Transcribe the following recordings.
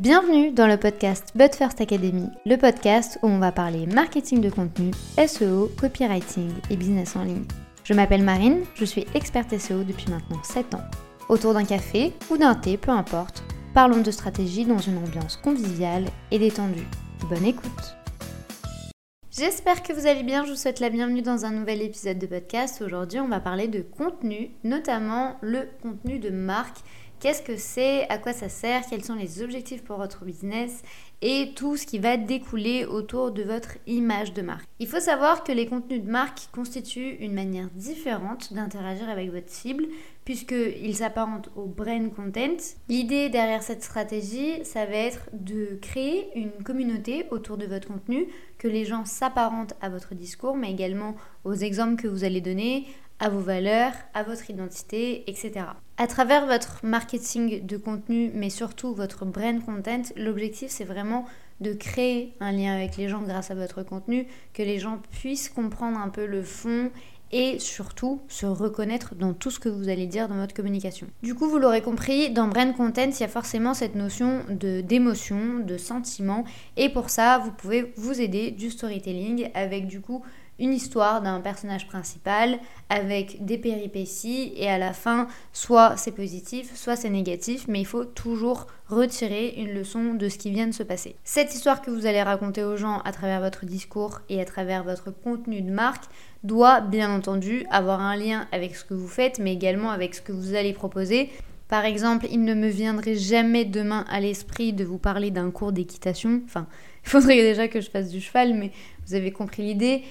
Bienvenue dans le podcast But First Academy, le podcast où on va parler marketing de contenu, SEO, copywriting et business en ligne. Je m'appelle Marine, je suis experte SEO depuis maintenant 7 ans. Autour d'un café ou d'un thé, peu importe, parlons de stratégie dans une ambiance conviviale et détendue. Bonne écoute J'espère que vous allez bien, je vous souhaite la bienvenue dans un nouvel épisode de podcast. Aujourd'hui on va parler de contenu, notamment le contenu de marque Qu'est-ce que c'est À quoi ça sert Quels sont les objectifs pour votre business et tout ce qui va découler autour de votre image de marque. Il faut savoir que les contenus de marque constituent une manière différente d'interagir avec votre cible puisqu'ils s'apparentent au brain content. L'idée derrière cette stratégie, ça va être de créer une communauté autour de votre contenu, que les gens s'apparentent à votre discours, mais également aux exemples que vous allez donner, à vos valeurs, à votre identité, etc. À travers votre marketing de contenu, mais surtout votre brand content, l'objectif c'est vraiment de créer un lien avec les gens grâce à votre contenu, que les gens puissent comprendre un peu le fond et surtout se reconnaître dans tout ce que vous allez dire dans votre communication. Du coup, vous l'aurez compris, dans brand content, il y a forcément cette notion de d'émotion, de sentiment et pour ça, vous pouvez vous aider du storytelling avec du coup une histoire d'un personnage principal avec des péripéties et à la fin, soit c'est positif, soit c'est négatif, mais il faut toujours retirer une leçon de ce qui vient de se passer. Cette histoire que vous allez raconter aux gens à travers votre discours et à travers votre contenu de marque doit bien entendu avoir un lien avec ce que vous faites, mais également avec ce que vous allez proposer. Par exemple, il ne me viendrait jamais demain à l'esprit de vous parler d'un cours d'équitation. Enfin, il faudrait déjà que je fasse du cheval, mais vous avez compris l'idée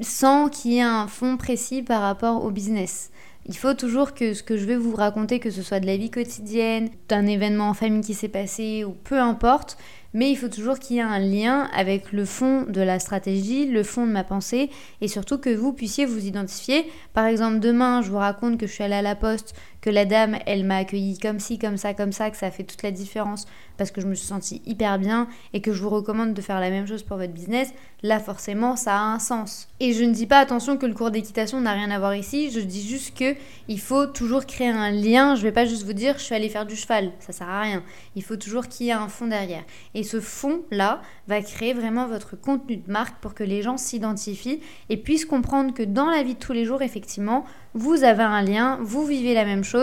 sans qu'il y ait un fond précis par rapport au business. Il faut toujours que ce que je vais vous raconter, que ce soit de la vie quotidienne, d'un événement en famille qui s'est passé ou peu importe, mais il faut toujours qu'il y ait un lien avec le fond de la stratégie, le fond de ma pensée, et surtout que vous puissiez vous identifier. Par exemple, demain, je vous raconte que je suis allée à la poste, que la dame, elle m'a accueilli comme ci, comme ça, comme ça, que ça fait toute la différence parce que je me suis sentie hyper bien et que je vous recommande de faire la même chose pour votre business, là forcément ça a un sens. Et je ne dis pas attention que le cours d'équitation n'a rien à voir ici, je dis juste que il faut toujours créer un lien, je vais pas juste vous dire je suis allée faire du cheval, ça sert à rien. Il faut toujours qu'il y ait un fond derrière. Et ce fond là va créer vraiment votre contenu de marque pour que les gens s'identifient et puissent comprendre que dans la vie de tous les jours effectivement, vous avez un lien, vous vivez la même chose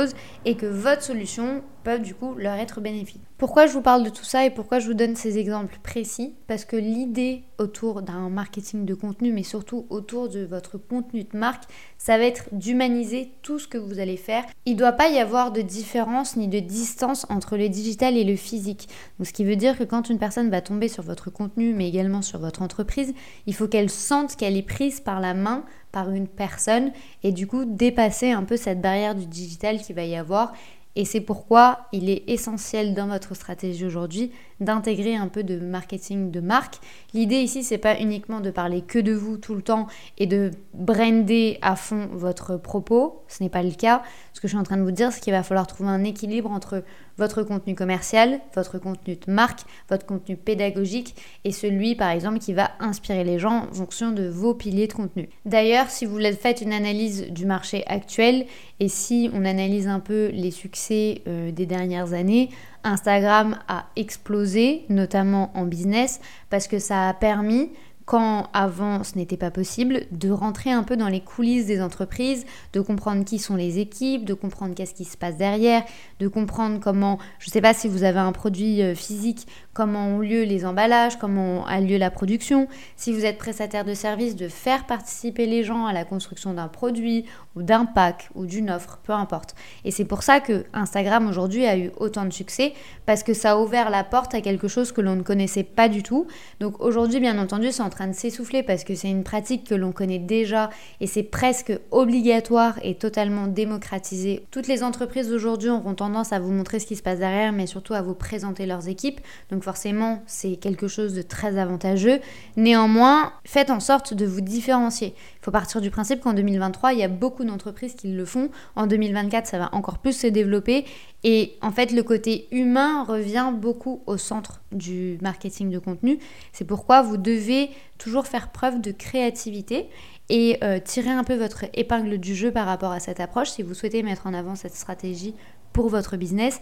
et que votre solution peut du coup leur être bénéfique. Pourquoi je vous parle de tout ça et pourquoi je vous donne ces exemples précis? Parce que l'idée autour d'un marketing de contenu, mais surtout autour de votre contenu de marque, ça va être d'humaniser tout ce que vous allez faire. Il ne doit pas y avoir de différence ni de distance entre le digital et le physique. Donc, ce qui veut dire que quand une personne va tomber sur votre contenu, mais également sur votre entreprise, il faut qu'elle sente qu'elle est prise par la main par une personne et du coup dépasser un peu cette barrière du digital qui va y avoir et c'est pourquoi il est essentiel dans votre stratégie aujourd'hui d'intégrer un peu de marketing de marque. L'idée ici, c'est pas uniquement de parler que de vous tout le temps et de brander à fond votre propos. Ce n'est pas le cas. Ce que je suis en train de vous dire, c'est qu'il va falloir trouver un équilibre entre votre contenu commercial, votre contenu de marque, votre contenu pédagogique et celui, par exemple, qui va inspirer les gens en fonction de vos piliers de contenu. D'ailleurs, si vous faites une analyse du marché actuel et si on analyse un peu les succès euh, des dernières années, Instagram a explosé, notamment en business, parce que ça a permis quand avant ce n'était pas possible, de rentrer un peu dans les coulisses des entreprises, de comprendre qui sont les équipes, de comprendre qu'est-ce qui se passe derrière, de comprendre comment, je ne sais pas si vous avez un produit euh, physique, comment ont lieu les emballages, comment a lieu la production, si vous êtes prestataire de service, de faire participer les gens à la construction d'un produit ou d'un pack ou d'une offre, peu importe. Et c'est pour ça que Instagram aujourd'hui a eu autant de succès parce que ça a ouvert la porte à quelque chose que l'on ne connaissait pas du tout. Donc aujourd'hui, bien entendu, c'est en train de s'essouffler parce que c'est une pratique que l'on connaît déjà et c'est presque obligatoire et totalement démocratisé. Toutes les entreprises aujourd'hui auront tendance à vous montrer ce qui se passe derrière, mais surtout à vous présenter leurs équipes. Forcément c'est quelque chose de très avantageux. Néanmoins, faites en sorte de vous différencier. Il faut partir du principe qu'en 2023, il y a beaucoup d'entreprises qui le font. En 2024, ça va encore plus se développer. Et en fait, le côté humain revient beaucoup au centre du marketing de contenu. C'est pourquoi vous devez toujours faire preuve de créativité et euh, tirer un peu votre épingle du jeu par rapport à cette approche si vous souhaitez mettre en avant cette stratégie pour votre business.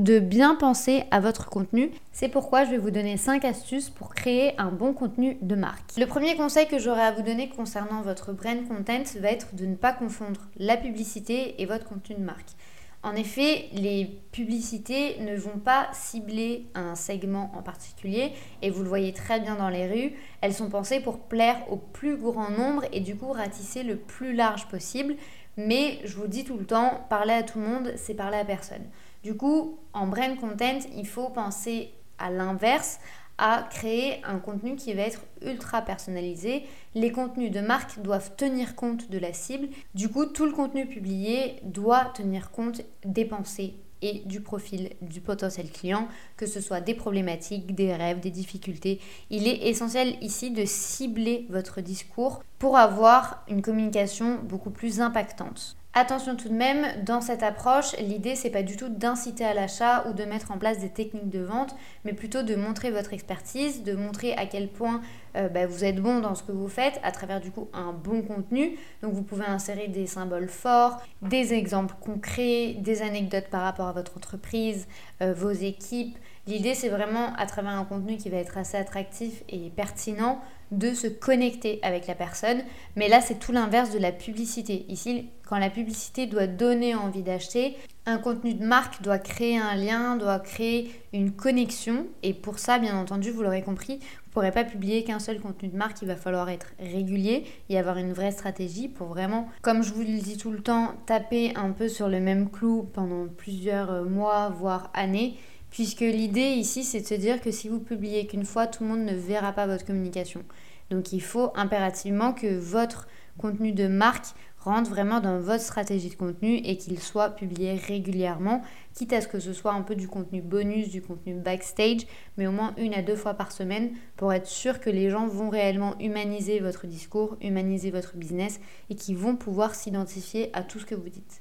De bien penser à votre contenu. C'est pourquoi je vais vous donner 5 astuces pour créer un bon contenu de marque. Le premier conseil que j'aurais à vous donner concernant votre brand content va être de ne pas confondre la publicité et votre contenu de marque. En effet, les publicités ne vont pas cibler un segment en particulier et vous le voyez très bien dans les rues, elles sont pensées pour plaire au plus grand nombre et du coup ratisser le plus large possible. Mais je vous dis tout le temps, parler à tout le monde, c'est parler à personne. Du coup, en brand content, il faut penser à l'inverse, à créer un contenu qui va être ultra personnalisé. Les contenus de marque doivent tenir compte de la cible. Du coup, tout le contenu publié doit tenir compte des pensées et du profil du potentiel client, que ce soit des problématiques, des rêves, des difficultés. Il est essentiel ici de cibler votre discours pour avoir une communication beaucoup plus impactante. Attention tout de même, dans cette approche, l'idée c'est pas du tout d'inciter à l'achat ou de mettre en place des techniques de vente, mais plutôt de montrer votre expertise, de montrer à quel point euh, bah, vous êtes bon dans ce que vous faites à travers du coup un bon contenu. Donc vous pouvez insérer des symboles forts, des exemples concrets, des anecdotes par rapport à votre entreprise, euh, vos équipes. L'idée c'est vraiment à travers un contenu qui va être assez attractif et pertinent de se connecter avec la personne. Mais là, c'est tout l'inverse de la publicité. Ici, quand la publicité doit donner envie d'acheter, un contenu de marque doit créer un lien, doit créer une connexion. Et pour ça, bien entendu, vous l'aurez compris, vous ne pourrez pas publier qu'un seul contenu de marque. Il va falloir être régulier et avoir une vraie stratégie pour vraiment, comme je vous le dis tout le temps, taper un peu sur le même clou pendant plusieurs mois, voire années Puisque l'idée ici, c'est de se dire que si vous publiez qu'une fois, tout le monde ne verra pas votre communication. Donc il faut impérativement que votre contenu de marque rentre vraiment dans votre stratégie de contenu et qu'il soit publié régulièrement, quitte à ce que ce soit un peu du contenu bonus, du contenu backstage, mais au moins une à deux fois par semaine pour être sûr que les gens vont réellement humaniser votre discours, humaniser votre business et qu'ils vont pouvoir s'identifier à tout ce que vous dites.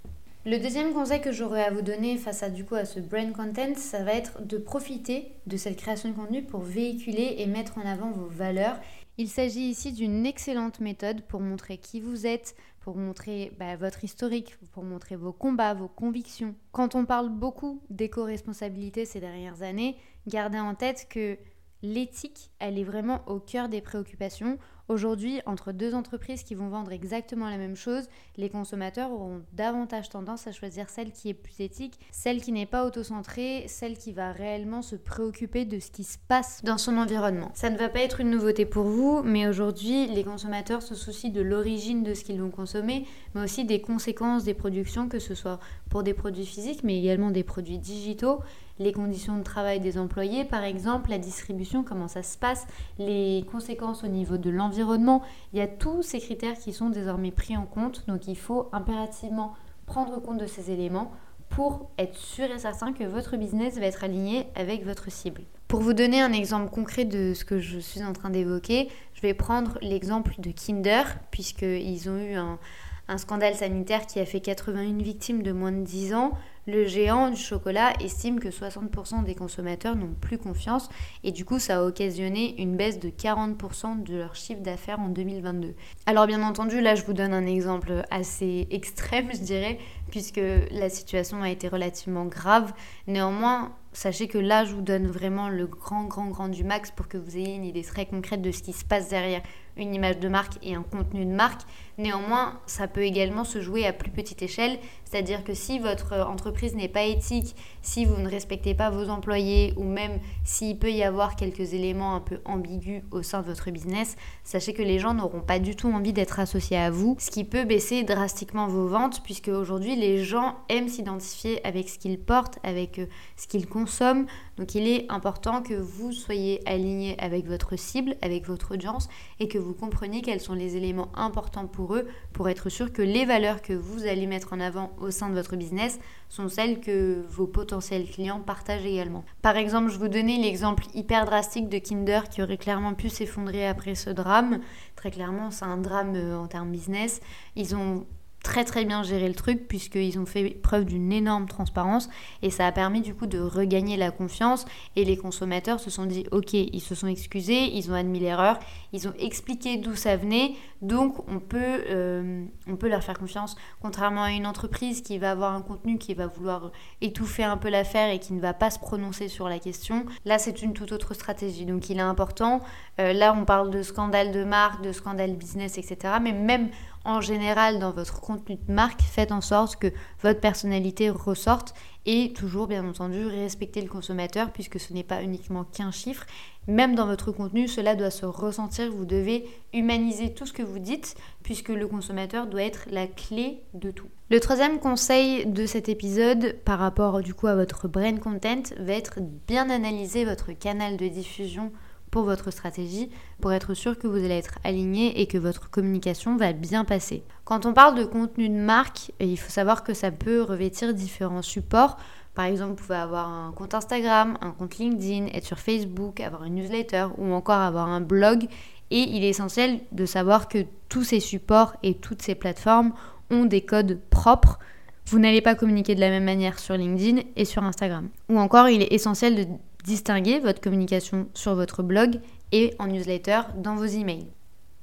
Le deuxième conseil que j'aurais à vous donner face à du à ce brand content, ça va être de profiter de cette création de contenu pour véhiculer et mettre en avant vos valeurs. Il s'agit ici d'une excellente méthode pour montrer qui vous êtes, pour montrer bah, votre historique, pour montrer vos combats, vos convictions. Quand on parle beaucoup d'éco-responsabilité ces dernières années, gardez en tête que l'éthique, elle est vraiment au cœur des préoccupations. Aujourd'hui, entre deux entreprises qui vont vendre exactement la même chose, les consommateurs auront davantage tendance à choisir celle qui est plus éthique, celle qui n'est pas autocentrée, celle qui va réellement se préoccuper de ce qui se passe dans son environnement. Ça ne va pas être une nouveauté pour vous, mais aujourd'hui, les consommateurs se soucient de l'origine de ce qu'ils vont consommer, mais aussi des conséquences des productions, que ce soit pour des produits physiques, mais également des produits digitaux les conditions de travail des employés, par exemple, la distribution, comment ça se passe, les conséquences au niveau de l'environnement. Il y a tous ces critères qui sont désormais pris en compte, donc il faut impérativement prendre compte de ces éléments pour être sûr et certain que votre business va être aligné avec votre cible. Pour vous donner un exemple concret de ce que je suis en train d'évoquer, je vais prendre l'exemple de Kinder, puisqu'ils ont eu un, un scandale sanitaire qui a fait 81 victimes de moins de 10 ans. Le géant du chocolat estime que 60% des consommateurs n'ont plus confiance et du coup ça a occasionné une baisse de 40% de leur chiffre d'affaires en 2022. Alors bien entendu là je vous donne un exemple assez extrême je dirais puisque la situation a été relativement grave. Néanmoins sachez que là je vous donne vraiment le grand grand grand du max pour que vous ayez une idée très concrète de ce qui se passe derrière une image de marque et un contenu de marque. Néanmoins, ça peut également se jouer à plus petite échelle, c'est-à-dire que si votre entreprise n'est pas éthique, si vous ne respectez pas vos employés ou même s'il peut y avoir quelques éléments un peu ambigus au sein de votre business, sachez que les gens n'auront pas du tout envie d'être associés à vous, ce qui peut baisser drastiquement vos ventes puisque aujourd'hui les gens aiment s'identifier avec ce qu'ils portent, avec euh, ce qu'ils consomment. Donc il est important que vous soyez aligné avec votre cible, avec votre audience et que vous compreniez quels sont les éléments importants pour eux pour être sûr que les valeurs que vous allez mettre en avant au sein de votre business sont celles que vos potentiels clients partagent également. Par exemple, je vous donnais l'exemple hyper drastique de Kinder qui aurait clairement pu s'effondrer après ce drame. Très clairement, c'est un drame euh, en termes business. Ils ont très très bien géré le truc puisqu'ils ont fait preuve d'une énorme transparence. Et ça a permis du coup de regagner la confiance. Et les consommateurs se sont dit ok ils se sont excusés, ils ont admis l'erreur, ils ont expliqué d'où ça venait. Donc on peut, euh, on peut leur faire confiance. Contrairement à une entreprise qui va avoir un contenu qui va vouloir étouffer un peu l'affaire et qui ne va pas se prononcer sur la question là c'est une toute autre stratégie. Donc il est important. Euh, là on parle de scandale de marque, de scandale business etc mais même en général dans votre contenu de marque, faites en sorte que votre personnalité ressorte et toujours bien entendu respecter le consommateur puisque ce n'est pas uniquement qu'un chiffre. Même dans votre contenu, cela doit se ressentir, vous devez humaniser tout ce que vous dites puisque le consommateur doit être la clé de tout. Le troisième conseil de cet épisode par rapport du coup à votre brand content va être bien analyser votre canal de diffusion pour votre stratégie pour être sûr que vous allez être aligné et que votre communication va bien passer. Quand on parle de contenu de marque, il faut savoir que ça peut revêtir différents supports. Par exemple, vous pouvez avoir un compte Instagram, un compte LinkedIn, être sur Facebook, avoir une newsletter ou encore avoir un blog. Et il est essentiel de savoir que tous ces supports et toutes ces plateformes ont des codes propres. Vous n'allez pas communiquer de la même manière sur LinkedIn et sur Instagram. Ou encore, il est essentiel de distinguer votre communication sur votre blog et en newsletter dans vos emails.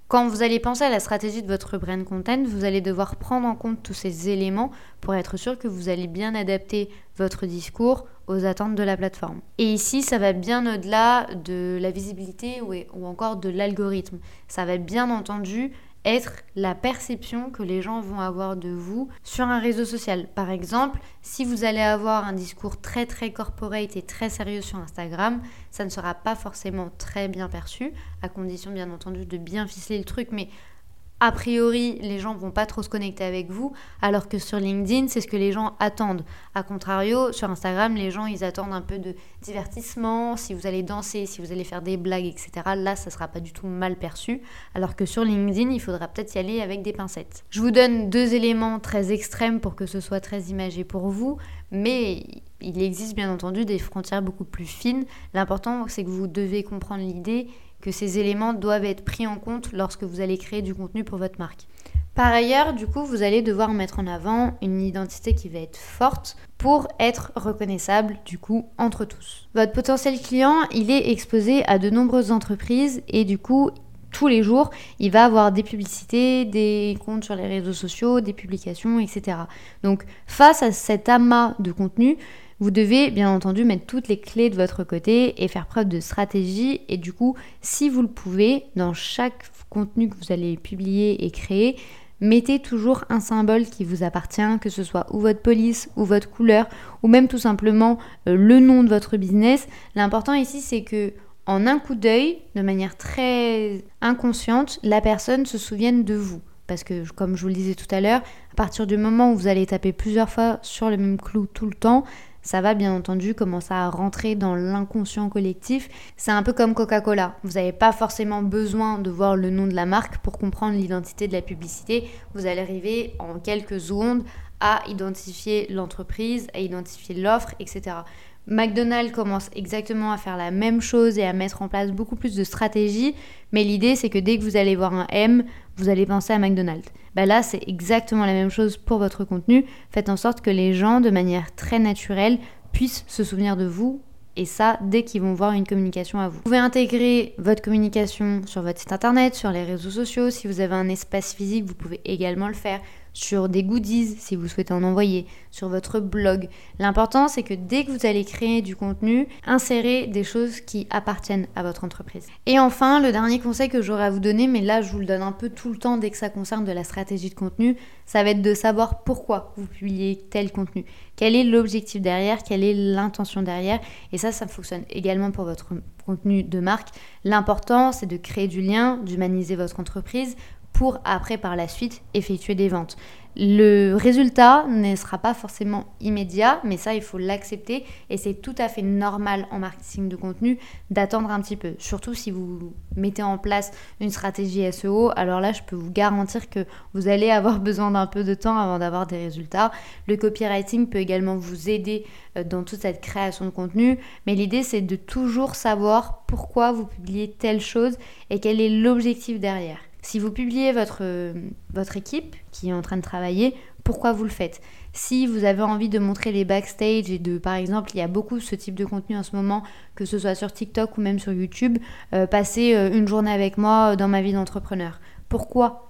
Quand vous allez penser à la stratégie de votre brand content, vous allez devoir prendre en compte tous ces éléments pour être sûr que vous allez bien adapter votre discours aux attentes de la plateforme. Et ici, ça va bien au-delà de la visibilité ou, encore de l'algorithme. Ça va bien entendu être la perception que les gens vont avoir de vous sur un réseau social. Par exemple, si vous allez avoir un discours très très corporate et très sérieux sur Instagram, ça ne sera pas forcément très bien perçu, à condition bien entendu de bien ficeler le truc, mais a priori, les gens vont pas trop se connecter avec vous, alors que sur LinkedIn, c'est ce que les gens attendent. A contrario, sur Instagram, les gens, ils attendent un peu de divertissement, si vous allez danser, si vous allez faire des blagues, etc. Là, ça sera pas du tout mal perçu, alors que sur LinkedIn, il faudra peut-être y aller avec des pincettes. Je vous donne deux éléments très extrêmes pour que ce soit très imagé pour vous, mais il existe bien entendu des frontières beaucoup plus fines. L'important, c'est que vous devez comprendre l'idée que ces éléments doivent être pris en compte lorsque vous allez créer du contenu pour votre marque. Par ailleurs, du coup, vous allez devoir mettre en avant une identité qui va être forte pour être reconnaissable, du coup, entre tous. Votre potentiel client, il est exposé à de nombreuses entreprises et du coup, tous les jours, il va avoir des publicités, des comptes sur les réseaux sociaux, des publications, etc. Donc, face à cet amas de contenu, vous devez bien entendu mettre toutes les clés de votre côté et faire preuve de stratégie. Et du coup, si vous le pouvez, dans chaque contenu que vous allez publier et créer, mettez toujours un symbole qui vous appartient, que ce soit ou votre police ou votre couleur ou même tout simplement euh, le nom de votre business. L'important ici, c'est que en un coup d'œil, de manière très inconsciente, la personne se souvienne de vous. Parce que, comme je vous le disais tout à l'heure, à partir du moment où vous allez taper plusieurs fois sur le même clou tout le temps, ça va bien entendu commencer à rentrer dans l'inconscient collectif. C'est un peu comme Coca-Cola. Vous n'avez pas forcément besoin de voir le nom de la marque pour comprendre l'identité de la publicité. Vous allez arriver en quelques secondes à identifier l'entreprise, à identifier l'offre, etc. McDonald's commence exactement à faire la même chose et à mettre en place beaucoup plus de stratégies, mais l'idée c'est que dès que vous allez voir un M, vous allez penser à McDonald's. Bah là, c'est exactement la même chose pour votre contenu. Faites en sorte que les gens, de manière très naturelle, puissent se souvenir de vous et ça dès qu'ils vont voir une communication à vous. Vous pouvez intégrer votre communication sur votre site internet, sur les réseaux sociaux. Si vous avez un espace physique, vous pouvez également le faire sur des goodies si vous souhaitez en envoyer, sur votre blog. L'important c'est que dès que vous allez créer du contenu, insérez des choses qui appartiennent à votre entreprise. Et enfin, le dernier conseil que j'aurais à vous donner, mais là je vous le donne un peu tout le temps dès que ça concerne de la stratégie de contenu, ça va être de savoir pourquoi vous publiez tel contenu. Quel est l'objectif derrière, quelle est l'intention derrière? Et ça, ça fonctionne également pour votre contenu de marque. L'important, c'est de créer du lien, d'humaniser votre entreprise pour après par la suite effectuer des ventes. Le résultat ne sera pas forcément immédiat, mais ça, il faut l'accepter et c'est tout à fait normal en marketing de contenu d'attendre un petit peu. Surtout si vous mettez en place une stratégie SEO, alors là, je peux vous garantir que vous allez avoir besoin d'un peu de temps avant d'avoir des résultats. Le copywriting peut également vous aider euh, dans toute cette création de contenu, mais l'idée, c'est de toujours savoir pourquoi vous publiez telle chose et quel est l'objectif derrière. Si vous publiez votre, votre équipe qui est en train de travailler, pourquoi vous le faites? Si vous avez envie de montrer les backstage et de, par exemple, il y a beaucoup ce type de contenu en ce moment, que ce soit sur TikTok ou même sur YouTube, euh, passer euh, une journée avec moi dans ma vie d'entrepreneur. Pourquoi?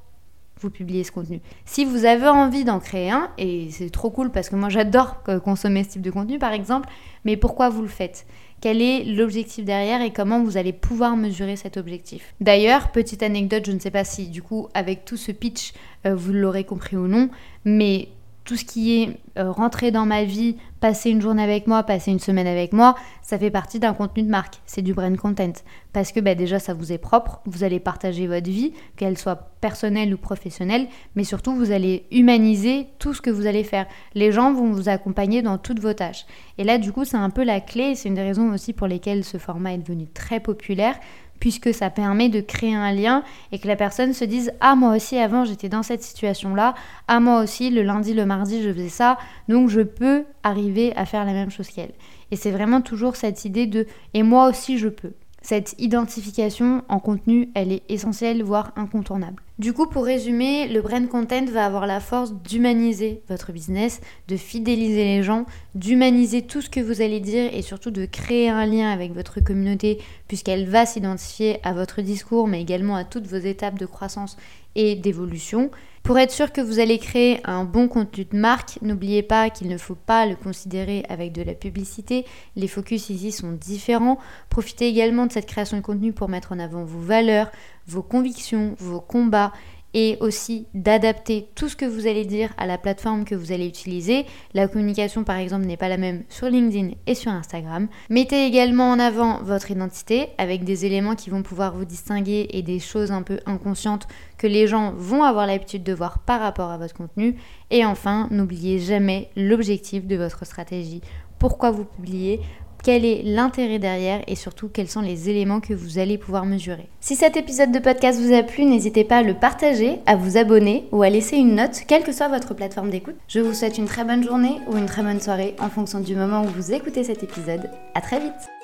Vous publiez ce contenu. Si vous avez envie d'en créer un, et c'est trop cool parce que moi j'adore consommer ce type de contenu par exemple, mais pourquoi vous le faites? Quel est l'objectif derrière et comment vous allez pouvoir mesurer cet objectif? D'ailleurs, petite anecdote, je ne sais pas si du coup avec tout ce pitch euh, vous l'aurez compris ou non, mais tout ce qui est euh, rentrer dans ma vie, passer une journée avec moi, passer une semaine avec moi, ça fait partie d'un contenu de marque. C'est du brand content. Parce que bah, déjà, ça vous est propre, vous allez partager votre vie, qu'elle soit personnelle ou professionnelle, mais surtout, vous allez humaniser tout ce que vous allez faire. Les gens vont vous accompagner dans toutes vos tâches. Et là, du coup, c'est un peu la clé, c'est une des raisons aussi pour lesquelles ce format est devenu très populaire puisque ça permet de créer un lien et que la personne se dise Ah, moi aussi, avant, j'étais dans cette situation-là. Ah, moi aussi, le lundi, le mardi, je faisais ça. Donc, je peux arriver à faire la même chose qu'elle. Et c'est vraiment toujours cette idée de Et moi aussi, je peux. Cette identification en contenu, elle est essentielle, voire incontournable. Du coup, pour résumer, le brand content va avoir la force d'humaniser votre business, de fidéliser les gens, d'humaniser tout ce que vous allez dire et surtout de créer un lien avec votre communauté puisqu'elle va s'identifier à votre discours mais également à toutes vos étapes de croissance et d'évolution. Pour être sûr que vous allez créer un bon contenu de marque, n'oubliez pas qu'il ne faut pas le considérer avec de la publicité. Les focus ici sont différents. Profitez également de cette création de contenu pour mettre en avant vos valeurs, vos convictions, vos combats et aussi d'adapter tout ce que vous allez dire à la plateforme que vous allez utiliser. La communication par exemple n'est pas la même sur LinkedIn et sur Instagram. Mettez également en avant votre identité avec des éléments qui vont pouvoir vous distinguer et des choses un peu inconscientes que les gens vont avoir l'habitude de voir par rapport à votre contenu. Et enfin, n'oubliez jamais l'objectif de votre stratégie pourquoi vous publiez, quel est l'intérêt derrière et surtout quels sont les éléments que vous allez pouvoir mesurer. Si cet épisode de podcast vous a plu, n'hésitez pas à le partager, à vous abonner ou à laisser une note, quelle que soit votre plateforme d'écoute. Je vous souhaite une très bonne journée ou une très bonne soirée en fonction du moment où vous écoutez cet épisode. À très vite